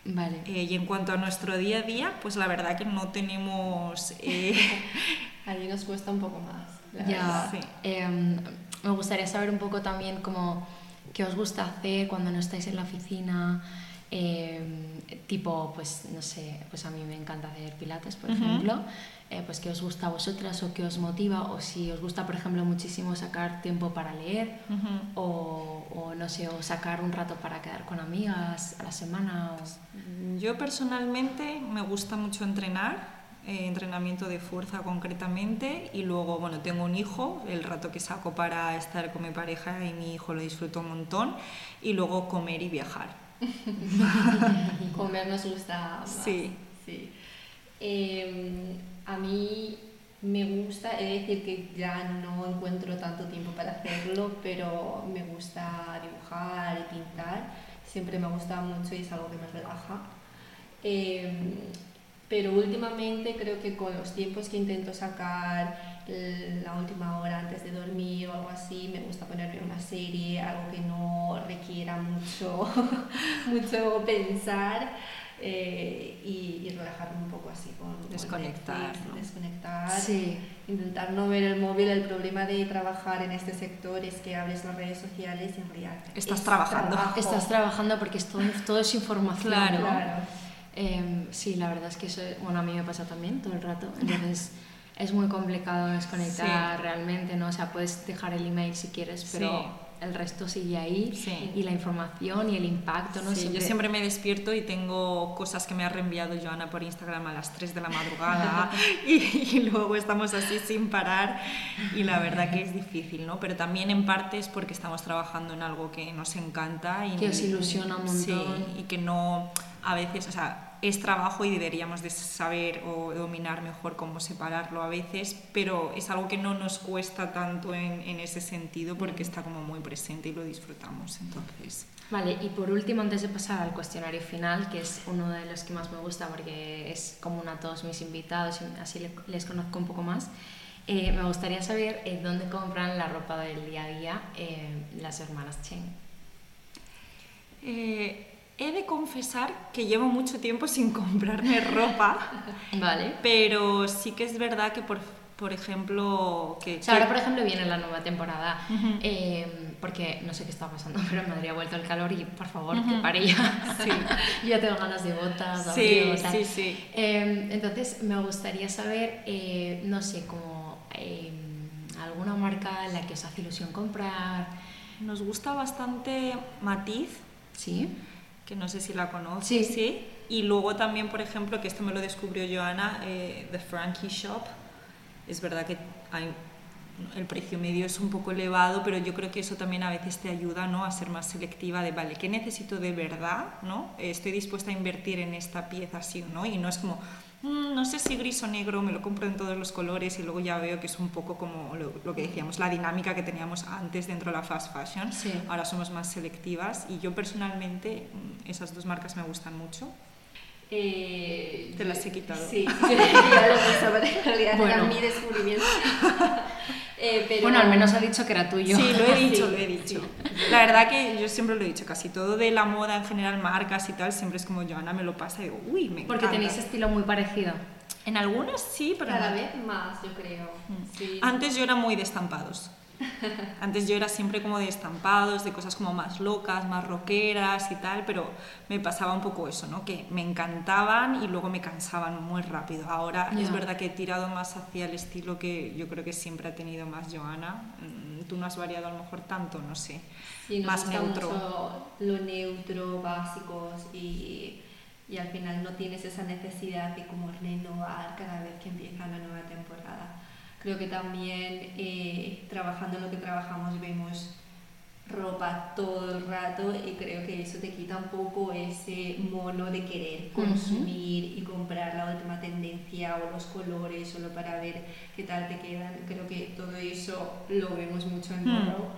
Vale. Eh, y en cuanto a nuestro día a día, pues la verdad que no tenemos... Eh... a mí nos cuesta un poco más. La ya. Sí. em, me gustaría saber un poco también como qué os gusta hacer cuando no estáis en la oficina. em, tipo, pues no sé, pues a mí me encanta hacer pilates, por Ujú. ejemplo. Eh, pues qué os gusta a vosotras o qué os motiva o si os gusta, por ejemplo, muchísimo sacar tiempo para leer o, o no sé, o sacar un rato para quedar con amigas a la semana. o- Yo personalmente me gusta mucho entrenar, eh, entrenamiento de fuerza concretamente, y luego, bueno, tengo un hijo, el rato que saco para estar con mi pareja y mi hijo lo disfruto un montón, y luego comer y viajar. Comer nos gusta más. Sí. sí. Eh, a mí me gusta, he de decir que ya no encuentro tanto tiempo para hacerlo, pero me gusta dibujar y pintar. Siempre me ha gustado mucho y es algo que me relaja. Eh, pero últimamente creo que con los tiempos que intento sacar la última hora antes de dormir o algo así, me gusta ponerme una serie, algo que no requiera mucho, mucho pensar eh, y, y relajarme un poco así con con Desconectar, Netflix, ¿no? desconectar, Sí. intentar no ver el móvil. El problema de trabajar en este sector es que abres las redes sociales y en realidad Estás es trabajando. trabajo. Estás trabajando porque es todo, todo es información. Claro. ¿no? Claro. Em, sí, la verdad es que eso, bueno, a mí me pasa también todo el rato. Entonces es muy complicado desconectar realmente, ¿no? O sea, puedes dejar el email si quieres, pero Sí. El resto sigue ahí Sí. y la información y el impacto, ¿no? Sí, yo siempre me despierto y tengo cosas que me ha reenviado Joana por Instagram a las 3 de la madrugada y, y luego estamos así sin parar y la verdad que es difícil, ¿no? Pero también en parte es porque estamos trabajando en algo que nos encanta y Que os ilusiona un Sí, montón. y que no a veces, o sea, es trabajo y deberíamos de saber o dominar mejor cómo separarlo a veces, pero es algo que no nos cuesta tanto en, en ese sentido porque está como muy presente y lo disfrutamos, entonces... Vale, y por último, antes de pasar al cuestionario final, que es uno de los que más me gusta porque es común a todos mis invitados y así le- les conozco un poco más, eh, me gustaría saber eh, dónde compran la ropa del día a día eh, las hermanas Chen. Eh, he de confesar que llevo mucho tiempo sin comprarme ropa, Vale. pero sí que es verdad que, por, por ejemplo, que... O sea, ahora, que- por ejemplo, viene la nueva temporada, eh, porque no sé qué está pasando, pero en Madrid ha vuelto el calor y, por favor, que Ujú. pare ya. Sí. Yo ya tengo ganas de botas, Sí, abrigo, tal. sí, sí. Eh, entonces, me gustaría saber, eh, no sé, como eh, alguna marca en la que os hace ilusión comprar. Nos gusta bastante Matiz, ¿Sí? Que no sé si la conoces, Sí. sí. Y luego también, por ejemplo, que esto me lo descubrió Joana, eh, The Frankie Shop. Es verdad que hay- el precio medio es un poco elevado, pero yo creo que eso también a veces te ayuda ¿no? a ser más selectiva de, vale, ¿qué necesito de verdad? ¿no? Eh, Estoy dispuesta a invertir en esta pieza, sí o no. Y no es como, "Mm, no sé si gris o negro, me lo compro en todos los colores y luego ya veo que es un poco como lo, lo que decíamos, la dinámica que teníamos antes dentro de la fast fashion. Sí. Ahora somos más selectivas y yo personalmente mm, esas dos marcas me gustan mucho. Eh, Te las he quitado. Sí, yo ya lo pensaba, en realidad era Bueno. mi descubrimiento. Eh, pero- Bueno, al menos ha dicho que era tuyo. Sí, lo he dicho, Sí, lo he dicho. sí. La verdad que yo siempre lo he dicho, casi todo de la moda en general, marcas y tal, siempre es como Joana me lo pasa y digo, uy, me encanta. Porque tenéis estilo muy parecido. En algunas sí, pero Cada no. vez más, yo creo. Sí. Antes yo era muy de estampados. Antes yo era siempre como de estampados, de cosas como más locas, más rockeras y tal, pero me pasaba un poco eso, ¿no? Que me encantaban y luego me cansaban muy rápido. Ahora Ya. es verdad que he tirado más hacia el estilo que yo creo que siempre ha tenido más Joana. Mm, Tú no has variado a lo mejor tanto, no sé. Sí, más neutro. mucho lo neutro, básicos y, y al final no tienes esa necesidad de como renovar cada vez que empieza una nueva temporada. Creo que también eh, trabajando en lo que trabajamos vemos ropa todo el rato y creo que eso te quita un poco ese mono de querer consumir y comprar la última tendencia o los colores solo para ver qué tal te quedan. Creo que todo eso lo vemos mucho en Hmm. Borrow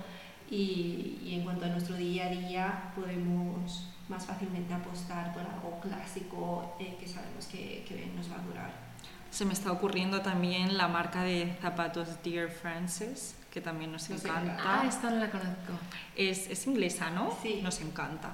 y, y en cuanto a nuestro día a día podemos más fácilmente apostar por algo clásico eh, que sabemos que, que nos va a durar. Se me está ocurriendo también la marca de zapatos Dear Francis, que también nos encanta. Ah, esta no la conozco. Es, es inglesa, ¿no? Sí. Nos encanta.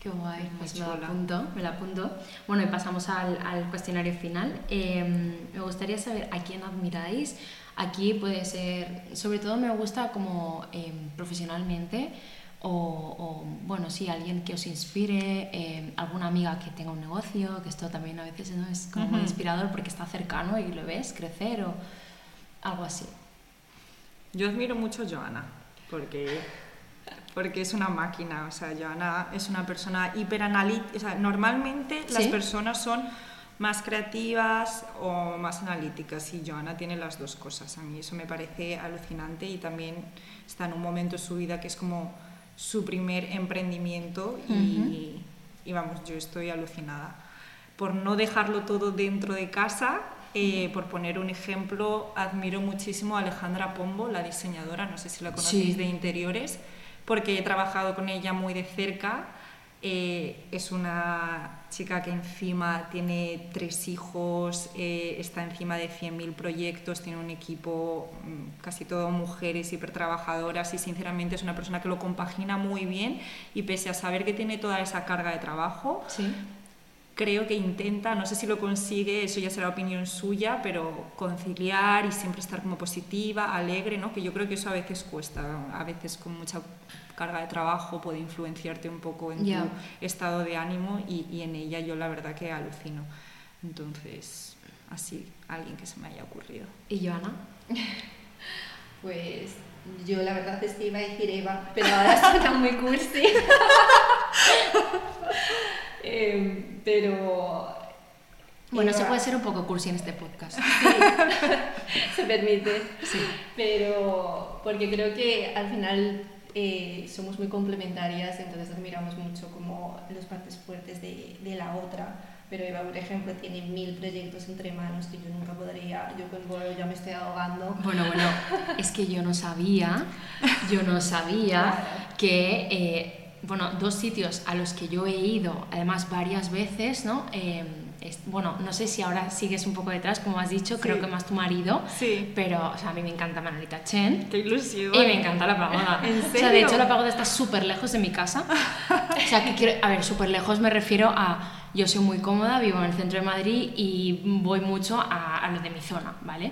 Qué guay, pues me la apunto, me la apunto. Bueno, y pasamos al, al cuestionario final. Eh, me gustaría saber a quién admiráis. Aquí puede ser, sobre todo me gusta como eh, profesionalmente o, o, bueno, sí, alguien que os inspire, eh, alguna amiga que tenga un negocio, que esto también a veces ¿no? es como muy inspirador porque está cercano y lo ves crecer o algo así. Yo admiro mucho a Joana, porque, porque es una máquina. O sea, Joana es una persona hiperanalítica. O sea, normalmente las personas son más creativas o más analíticas y Joana tiene las dos cosas. A mí eso me parece alucinante y también está en un momento de su vida que es como su primer emprendimiento y, y vamos, yo estoy alucinada. Por no dejarlo todo dentro de casa, eh, por poner un ejemplo, admiro muchísimo a Alejandra Pombo, la diseñadora, no sé si la conocéis Sí. de interiores, porque he trabajado con ella muy de cerca. Eh, es una chica que encima tiene tres hijos, eh, está encima de 100.000 proyectos, tiene un equipo mm, casi todo mujeres hipertrabajadoras y sinceramente es una persona que lo compagina muy bien y pese a saber que tiene toda esa carga de trabajo. Creo que intenta, no sé si lo consigue, eso ya será opinión suya, pero conciliar y siempre estar como positiva, alegre, ¿no? que yo creo que eso a veces cuesta, a veces con mucha carga de trabajo puede influenciarte un poco en Ya. tu estado de ánimo y, y en ella yo la verdad que alucino. Entonces, así, alguien que se me haya ocurrido. ¿Y Joana? Pues yo la verdad es que iba a decir Eva, pero ahora suena muy cursi. Em, pero... Bueno, se puede ser un poco cursi en este podcast. se permite. Sí. Pero porque creo que al final eh, somos muy complementarias, entonces admiramos mucho como las partes fuertes de, de la otra. Pero Eva, por ejemplo, tiene mil proyectos entre manos que yo nunca podría. Yo con Boro ya me estoy ahogando. Bueno, bueno, es que yo no sabía, yo no sabía que, eh, bueno, dos sitios a los que yo he ido, además varias veces, ¿no? Eh, es- bueno, no sé si ahora sigues un poco detrás, como has dicho, creo que más tu marido, Sí. pero, o sea, a mí me encanta Manolita Chen. ¡Qué ilusión! Y me encanta la pagoda. ¿En O sea, de serio? hecho, la pagoda está súper lejos de mi casa. O sea, que quiero, a ver, súper lejos me refiero a. Yo soy muy cómoda, vivo en el centro de Madrid y voy mucho a, a lo de mi zona, ¿vale?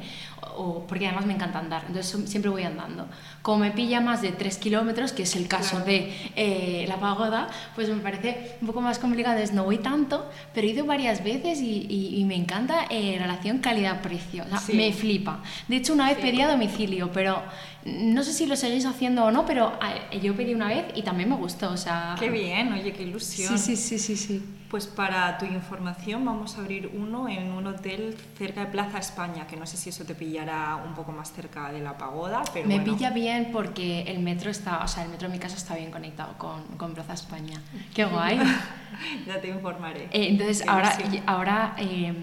O, porque además me encanta andar, entonces siempre voy andando. Como me pilla más de 3 kilómetros, que es el caso Claro. de eh, la pagoda, pues me parece un poco más complicado, entonces no voy tanto, pero he ido varias veces y, y- y me encanta eh, relación calidad-precio, o sea, Sí. me flipa. De hecho, una vez pedí a domicilio, pero no sé si lo seguís haciendo o no, pero eh, yo pedí una vez y también me gustó, o sea... ¡Qué bien! Oye, qué ilusión. Sí, sí, sí, sí, sí. Pues para tu información vamos a abrir uno en un hotel cerca de Plaza España, que no sé si eso te pillará un poco más cerca de la pagoda, pero Me bueno. pilla bien porque el metro está, o sea, el metro de mi casa está bien conectado con, con Plaza España. Qué guay. ya te informaré. Eh, entonces, Qué ahora, ilusión. ahora eh,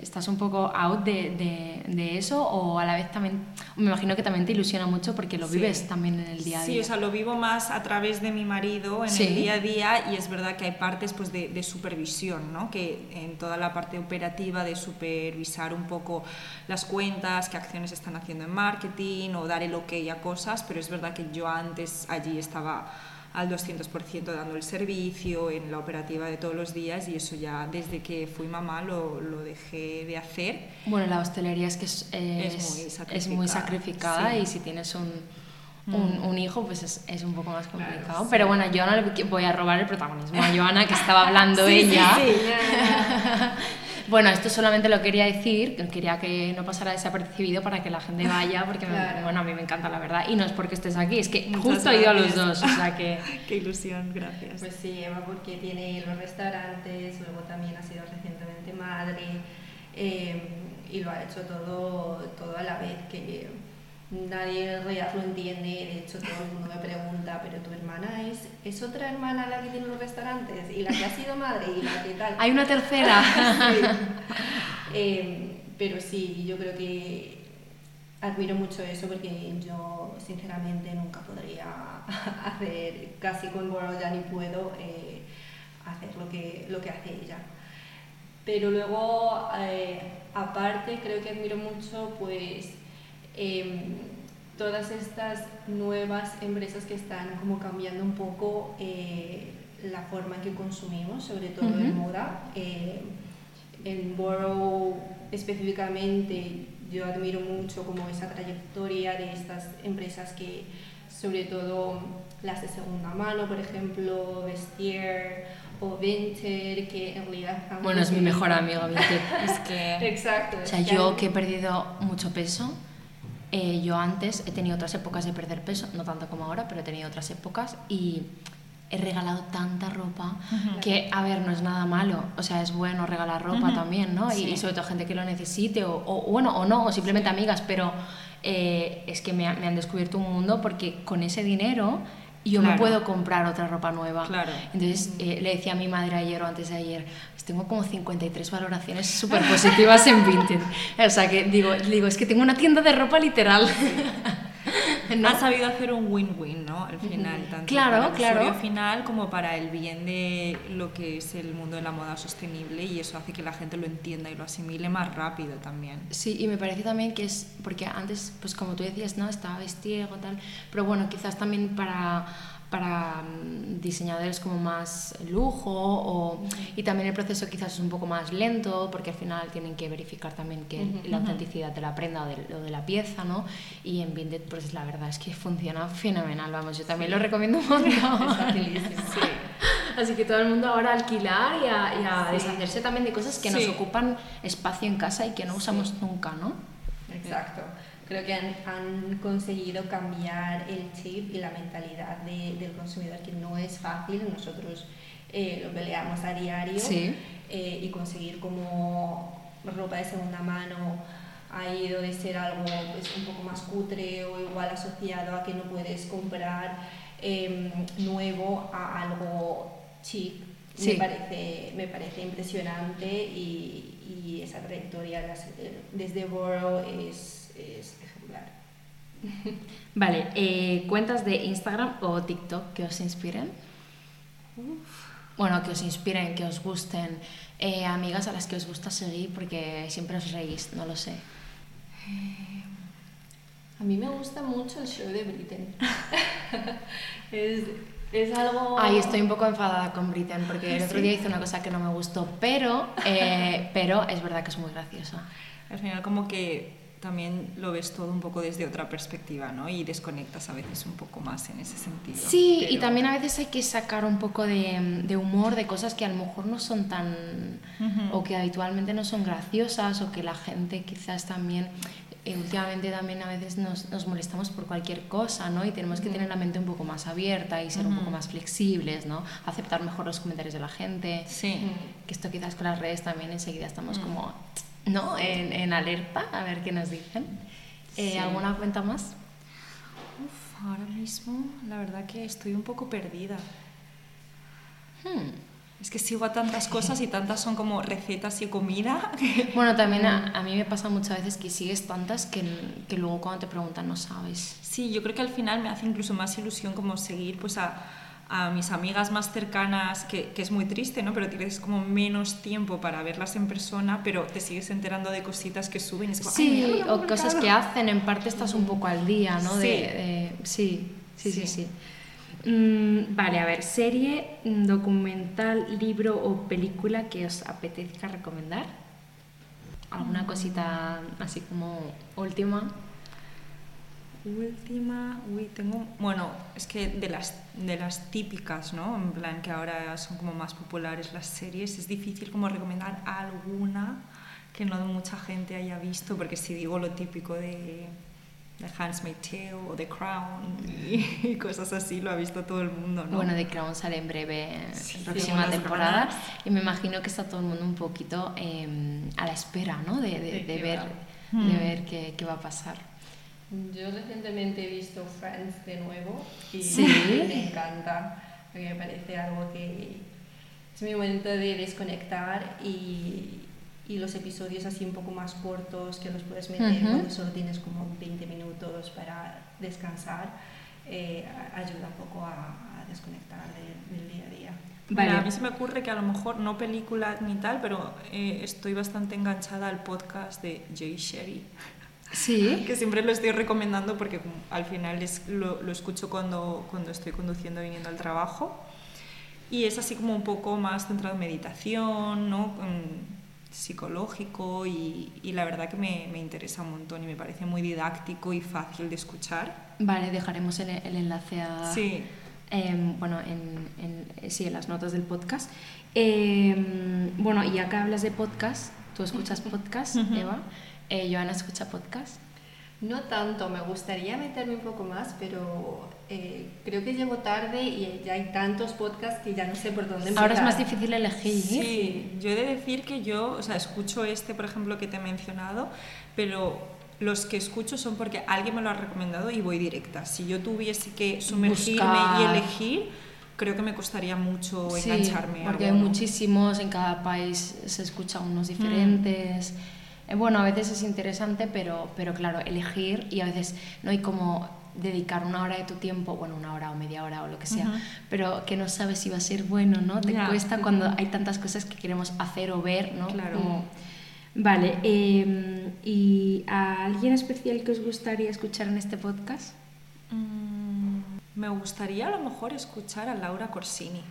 ¿estás un poco out de, de- de eso o a la vez también, me imagino que también te ilusiona mucho porque lo Sí. vives también en el día a día? Sí, o sea, lo vivo más a través de mi marido en Sí. el día a día y es verdad que hay partes pues, de, de supervisión, ¿no? que en toda la parte operativa de supervisar un poco las cuentas, qué acciones están haciendo en marketing o dar el ok a cosas, pero es verdad que yo antes allí estaba al 200% dando el servicio en la operativa de todos los días y eso ya desde que fui mamá lo, lo dejé de hacer. Bueno, la hostelería es que es, Es es- muy es muy sacrificada, sacrificada sí. y si tienes un, un, un hijo, pues es, es un poco más Claro, complicado. sí. Pero bueno, yo no le voy a robar el protagonismo a Joana, que estaba hablando Sí, sí, ella. sí. Bueno, esto solamente lo quería decir, que quería que no pasara desapercibido para que la gente vaya, porque me- Claro. bueno, a mí me encanta la verdad. Y no es porque estés aquí, es que Muchas justo he ido a los dos, o sea que... Qué ilusión, gracias. Pues sí, Eva porque tiene los restaurantes, luego también ha sido recientemente madre eh, y lo ha hecho todo, todo a la vez, que nadie en realidad lo entiende, de hecho todo el mundo me pregunta, pero tu hermana es, es otra hermana la que tiene los restaurantes y la que ha sido madre y la que tal. Hay una tercera. Sí. Eh, pero sí, yo creo que admiro mucho eso porque yo sinceramente nunca podría hacer, casi con World ya ni puedo, eh, hacer lo que, lo que hace ella. Pero luego, eh, aparte, creo que admiro mucho pues em, todas estas nuevas empresas que están como cambiando un poco eh, la forma en que consumimos, sobre todo en moda. Eh, en Borough específicamente yo admiro mucho como esa trayectoria de estas empresas que sobre todo las de segunda mano, por ejemplo, Vestier o Vinted, que en realidad... Bueno, es mi mejor amigo Vinted. es que... Exacto. O sea, yo que he perdido mucho peso, eh, yo antes he tenido otras épocas de perder peso, no tanto como ahora, pero he tenido otras épocas y he regalado tanta ropa que, a ver, no es nada malo, o sea, es bueno regalar ropa también, ¿no? Y, sobre todo gente que lo necesite, o, o bueno, o no, o simplemente amigas, pero eh, es que me, me, han descubierto un mundo porque con ese dinero yo me puedo comprar otra ropa nueva. Claro. Entonces eh, le decía a mi madre ayer o antes de ayer, pues tengo como 53 valoraciones súper positivas en Vinted. O sea que digo, digo, es que tengo una tienda de ropa literal. ¿No? Ha sabido hacer un win-win, ¿no? Al final, tanto claro, para el claro. final como para el bien de lo que es el mundo de la moda sostenible y eso hace que la gente lo entienda y lo asimile más rápido también. Sí, y me parece también que es, porque antes, pues como tú decías, ¿no? Estaba vestido tal, pero bueno, quizás también para para mm, diseñadores como más lujo o, y también el proceso quizás es un poco más lento porque al final tienen que verificar también que la autenticidad de la prenda o de, de la pieza ¿no? y en Vinted pues la verdad es que funciona fenomenal vamos yo también lo recomiendo sí. así que todo el mundo ahora alquilar y a, deshacerse también de cosas que nos ocupan espacio en casa y que no usamos nunca ¿no? exacto creo que han, conseguido cambiar el chip y la mentalidad del consumidor, que no es fácil, nosotros eh, lo peleamos a diario eh, y conseguir como ropa de segunda mano ha ido de ser algo pues, un poco más cutre o igual asociado a que no puedes comprar em, nuevo a algo chic. Me, parece, me parece impresionante y, y esa trayectoria desde Borough es es ejemplar. Vale, eh, ¿cuentas de Instagram o TikTok que os inspiren? Bueno, que os inspiren, que os gusten. Eh, amigas a las que os gusta seguir porque siempre os reís, no lo sé. Eh, a mí me gusta mucho el show de Britain. es, es, algo... Ay, estoy un poco enfadada con Britain porque el otro día hice una cosa que no me gustó, pero, pero es verdad que es muy graciosa. Al final como que también lo ves todo un poco desde otra perspectiva, ¿no? Y desconectas a veces un poco más en ese sentido. Sí, y también a veces hay que sacar un poco de, de, humor de cosas que a lo mejor no son tan... o que habitualmente no son graciosas o que la gente quizás también... Eh, últimamente también a veces nos, nos, molestamos por cualquier cosa, ¿no? Y tenemos que tener la mente un poco más abierta y ser un poco más flexibles, ¿no? Aceptar mejor los comentarios de la gente. Sí. Que esto quizás con las redes también enseguida estamos como ¿no? En, en, alerta, a ver qué nos dicen. Eh, ¿Alguna cuenta más? Uf, ahora mismo la verdad que estoy un poco perdida. Hmm. Es que sigo a tantas cosas y tantas son como recetas y comida. Bueno, también a, a mí me pasa muchas veces que sigues tantas que, que, luego cuando te preguntan no sabes. Sí, yo creo que al final me hace incluso más ilusión como seguir pues a a mis amigas más cercanas, que, que, es muy triste, ¿no? Pero tienes como menos tiempo para verlas en persona, pero te sigues enterando de cositas que suben. Es como, sí, o cosas que hacen, en parte estás un poco al día, ¿no? Sí, de, sí, sí, sí, sí. Mm, vale, a ver, serie, documental, libro o película que os apetezca recomendar. ¿Alguna cosita así como última? Última, uy, tengo, bueno, es que de las, de las típicas, ¿no? En plan que ahora son como más populares las series, es difícil como recomendar alguna que no mucha gente haya visto, porque si digo lo típico de, de Handmaid's Tale o The Crown y, cosas así, lo ha visto todo el mundo, ¿no? Bueno, The Crown sale en breve, próxima temporada, y me imagino que está todo el mundo un poquito em, a la espera, ¿no? De, de, de ver, de hmm. ver qué, qué va a pasar. Yo recientemente he visto Friends de nuevo y me encanta, porque me parece algo que es mi momento de desconectar y, y los episodios así un poco más cortos que los puedes meter cuando solo tienes como 20 minutos para descansar, eh, ayuda un poco a, desconectar del día a día. Vale. a mí se me ocurre que a lo mejor no película ni tal, pero eh, estoy bastante enganchada al podcast de Jay Sherry. Sí. que siempre lo estoy recomendando porque al final es, lo, lo, escucho cuando, cuando estoy conduciendo viniendo al trabajo. Y es así como un poco más centrado en meditación, ¿no? psicológico y, y, la verdad que me, me, interesa un montón y me parece muy didáctico y fácil de escuchar. Vale, dejaremos el, el enlace a... Sí. Eh, bueno, en, en, sí, en las notas del podcast. Eh, bueno, y acá hablas de podcast, tú escuchas podcast, Eva. Eh, Joana escucha podcast. No tanto, me gustaría meterme un poco más, pero eh, creo que llego tarde y ya hay tantos podcasts que ya no sé por dónde empezar. Ahora es más difícil elegir. Sí, yo he de decir que yo, o sea, escucho este, por ejemplo, que te he mencionado, pero los que escucho son porque alguien me lo ha recomendado y voy directa. Si yo tuviese que sumergirme Buscar. y elegir, creo que me costaría mucho Sí, engancharme. a porque hay muchísimos, en cada país se escucha unos diferentes. Eh, Bueno, a veces es interesante, pero, pero claro, elegir y a veces no hay como dedicar una hora de tu tiempo, bueno, una hora o media hora o lo que sea, pero que no sabes si va a ser bueno, ¿no? Te cuesta cuando hay tantas cosas que queremos hacer o ver, ¿no? Claro. Como- Vale, eh, ¿y a alguien especial que os gustaría escuchar en este podcast? Mm, Me gustaría a lo mejor escuchar a Laura Corsini,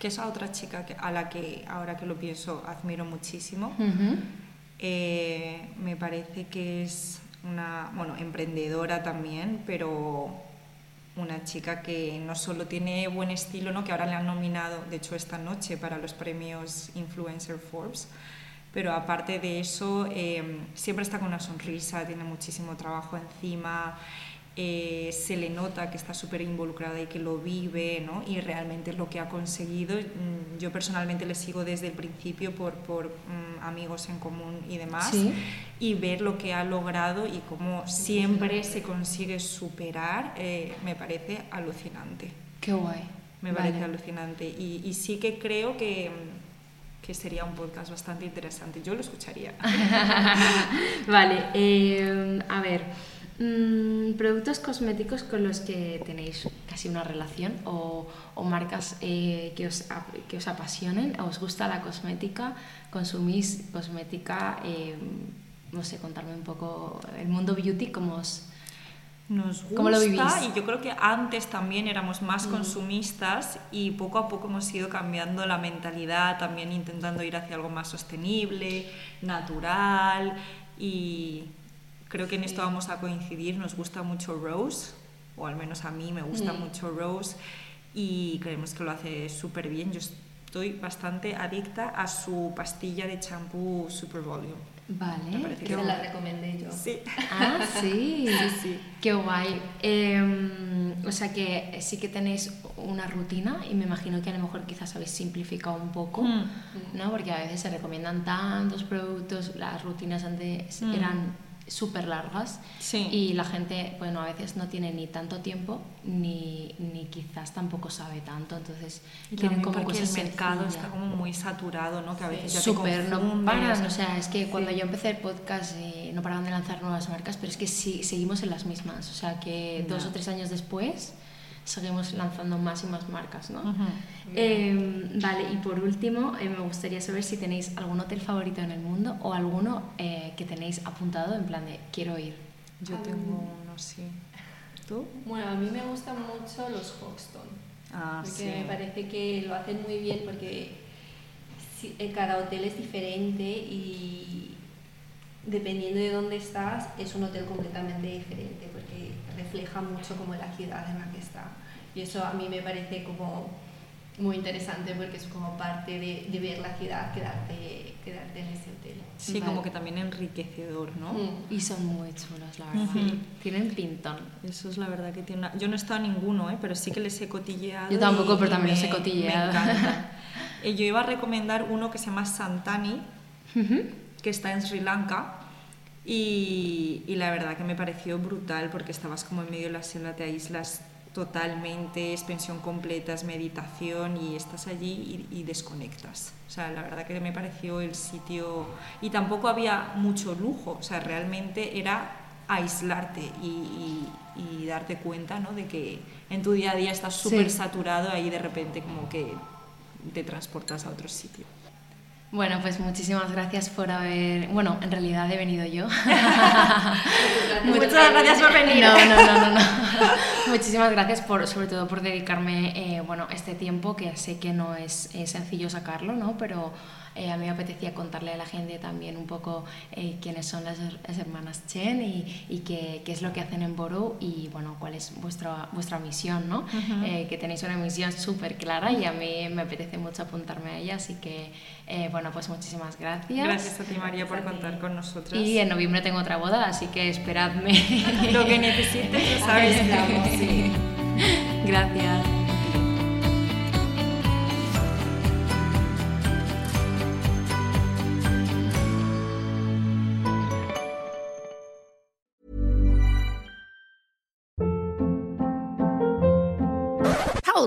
que es a otra chica que, a la que ahora que lo pienso admiro muchísimo. Eh, me parece que es una, bueno, emprendedora también, pero una chica que no solo tiene buen estilo, ¿no? que ahora le han nominado, de hecho esta noche, para los premios Influencer Forbes, pero aparte de eso, eh, siempre está con una sonrisa, tiene muchísimo trabajo encima, eh, se le nota que está súper involucrada y que lo vive, ¿no? y realmente lo que ha conseguido. mm, Yo personalmente le sigo desde el principio por, por mm, amigos en común y demás, Sí. y ver lo que ha logrado y cómo siempre se consigue superar, eh, me parece alucinante. Qué guay. Me Vale. parece alucinante. Y, y sí que creo que, que sería un podcast bastante interesante. Yo lo escucharía. vale, eh, a ver, mm, productos cosméticos con los que tenéis casi una relación o, o marcas eh, que, os, que os apasionen, ¿os gusta la cosmética? ¿Consumís cosmética? Eh, no sé, contarme un poco el mundo beauty, cómo os... Nos gusta ¿Cómo lo vivís? y yo creo que antes también éramos más consumistas y poco a poco hemos ido cambiando la mentalidad, también intentando ir hacia algo más sostenible, natural y creo que en esto vamos a coincidir. Nos gusta mucho Rose, o al menos a mí me gusta mucho Rose y creemos que lo hace súper bien. Yo estoy bastante adicta a su pastilla de champú Super Volume. Vale. Que se la recomendé yo. Sí. Ah, sí. sí. Qué guay. Eh, o sea que sí que tenéis una rutina y me imagino que a lo mejor quizás habéis simplificado un poco, Mm. ¿no? Porque a veces se recomiendan tantos productos, las rutinas antes Mm. eran súper largas Sí. y la gente, bueno, a veces no tiene ni tanto tiempo ni, ni quizás tampoco sabe tanto, entonces Y tienen también como porque cosas el mercado sencillas. está como muy saturado, ¿no? Que a veces Súper, no paran. O sea, es que cuando yo empecé el podcast eh, no paraban de lanzar nuevas marcas, pero es que sí, seguimos en las mismas. O sea, que dos o tres años después seguimos lanzando más y más marcas, ¿no? Ujú. Eh, vale, y por último, eh, me gustaría saber si tenéis algún hotel favorito en el mundo o alguno eh, que tenéis apuntado en plan de quiero ir. Yo tengo uno, sí. ¿Tú? Bueno, a mí me gustan mucho los Hoxton. Ah, porque sí. me parece que lo hacen muy bien porque eh, cada hotel es diferente y dependiendo de dónde estás es un hotel completamente diferente porque refleja mucho como la ciudad en la que está y eso a mí me parece como muy interesante porque es como parte de, de ver la ciudad quedarte, quedarte en ese hotel. Sí, Vale. como que también enriquecedor, ¿no? Mm. Y son muy chulos, la verdad. Tienen pintón. Eso es la verdad que tiene una... Yo no he estado en ninguno, ¿eh? pero sí que les he cotilleado. Yo tampoco, y- pero también los me- he cotilleado. Me. Eh, yo iba a recomendar uno que se llama Santani, que está en Sri Lanka. Y, y la verdad que me pareció brutal porque estabas como en medio de la selva, te aíslas totalmente, es pensión completa, es meditación y estás allí y, y desconectas. O sea, la verdad que me pareció el sitio... Y tampoco había mucho lujo, o sea, realmente era aislarte y, y- y darte cuenta ¿no? de que en tu día a día estás súper Sí. saturado, ahí de repente como que te transportas a otro sitio. Bueno, pues muchísimas gracias por haber. Bueno, en realidad he venido yo. Muchas gracias por venir. No, no, no, no, no. Muchísimas gracias por, sobre todo por dedicarme, eh, bueno, este tiempo que sé que no es, es sencillo sacarlo, ¿no? Pero eh, a mí me apetecía contarle a la gente también un poco eh, quiénes son las, las, hermanas Chen y, y qué, qué, es lo que hacen en Boro y bueno, cuál es vuestra, vuestra misión, ¿no? Uh -huh. eh, que tenéis una misión súper clara y a mí me apetece mucho apuntarme a ella, así que bueno, pues muchísimas gracias. Gracias a ti María por contar con nosotros. Y en noviembre tengo otra boda, así que esperadme. lo que necesites, sabes, estamos, sí.